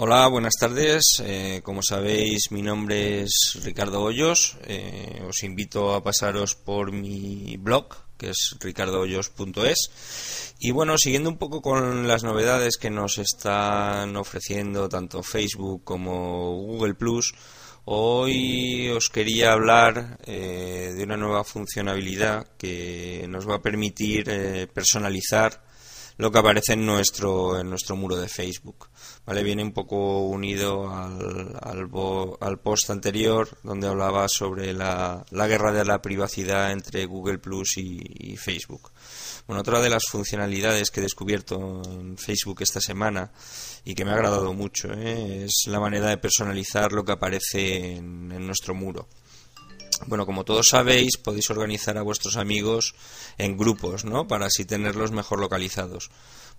Hola, buenas tardes. Eh, como sabéis, mi nombre es Ricardo Hoyos. Eh, os invito a pasaros por mi blog, que es ricardohoyos.es. Y bueno, siguiendo un poco con las novedades que nos están ofreciendo tanto Facebook como Google Plus, hoy os quería hablar eh, de una nueva funcionalidad que nos va a permitir personalizar lo que aparece en nuestro, en nuestro muro de Facebook. ¿vale? Viene un poco unido al, al, post anterior donde hablaba sobre la, la, guerra de la privacidad entre Google Plus y, Facebook. Bueno, otra de las funcionalidades que he descubierto en Facebook esta semana y que me ha agradado mucho ¿eh? es la manera de personalizar lo que aparece en nuestro muro. Bueno, como todos sabéis, podéis organizar a vuestros amigos en grupos, ¿no? Para así tenerlos mejor localizados.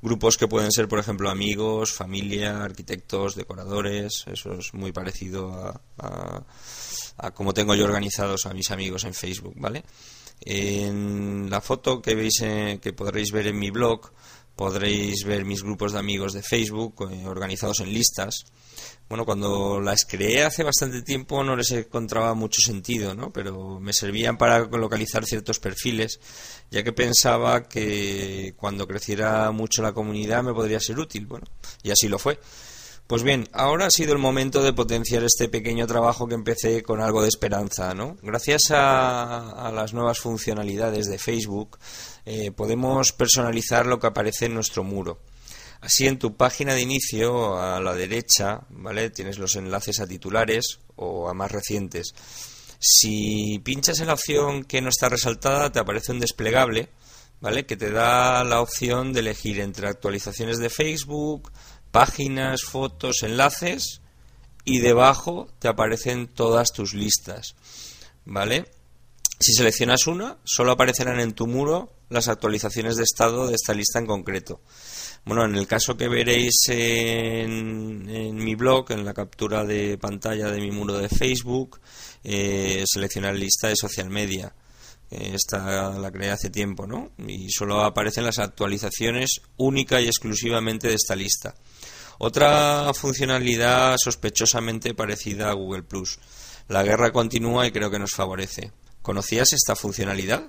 Grupos que pueden ser, por ejemplo, amigos, familia, arquitectos, decoradores. Eso es muy parecido a, a, como tengo yo organizados a mis amigos en Facebook, ¿vale? En la foto que veis, que podréis ver en mi blog, podréis ver mis grupos de amigos de Facebook eh, organizados en listas bueno, cuando las creé hace bastante tiempo no les encontraba mucho sentido, ¿no? Pero me servían para localizar ciertos perfiles, ya que pensaba que cuando creciera mucho la comunidad me podría ser útil, bueno, y así lo fue. Pues bien, ahora ha sido el momento de potenciar este pequeño trabajo que empecé con algo de esperanza, ¿no? Gracias a, las nuevas funcionalidades de Facebook, eh, podemos personalizar lo que aparece en nuestro muro. Así en tu página de inicio a la derecha, ¿vale? Tienes los enlaces a titulares o a más recientes. Si pinchas en la opción que no está resaltada, te aparece un desplegable, ¿vale? Que te da la opción de elegir entre actualizaciones de Facebook, páginas, fotos, enlaces y debajo te aparecen todas tus listas, ¿vale? Si seleccionas una, solo aparecerán en tu muro las actualizaciones de estado de esta lista en concreto. Bueno, en el caso que veréis en, mi blog, en la captura de pantalla de mi muro de Facebook, eh, seleccionar lista de social media. Esta la creé hace tiempo, ¿no? Y solo aparecen las actualizaciones única y exclusivamente de esta lista. Otra funcionalidad sospechosamente parecida a Google Plus. La guerra continúa y creo que nos favorece. ¿Conocías esta funcionalidad?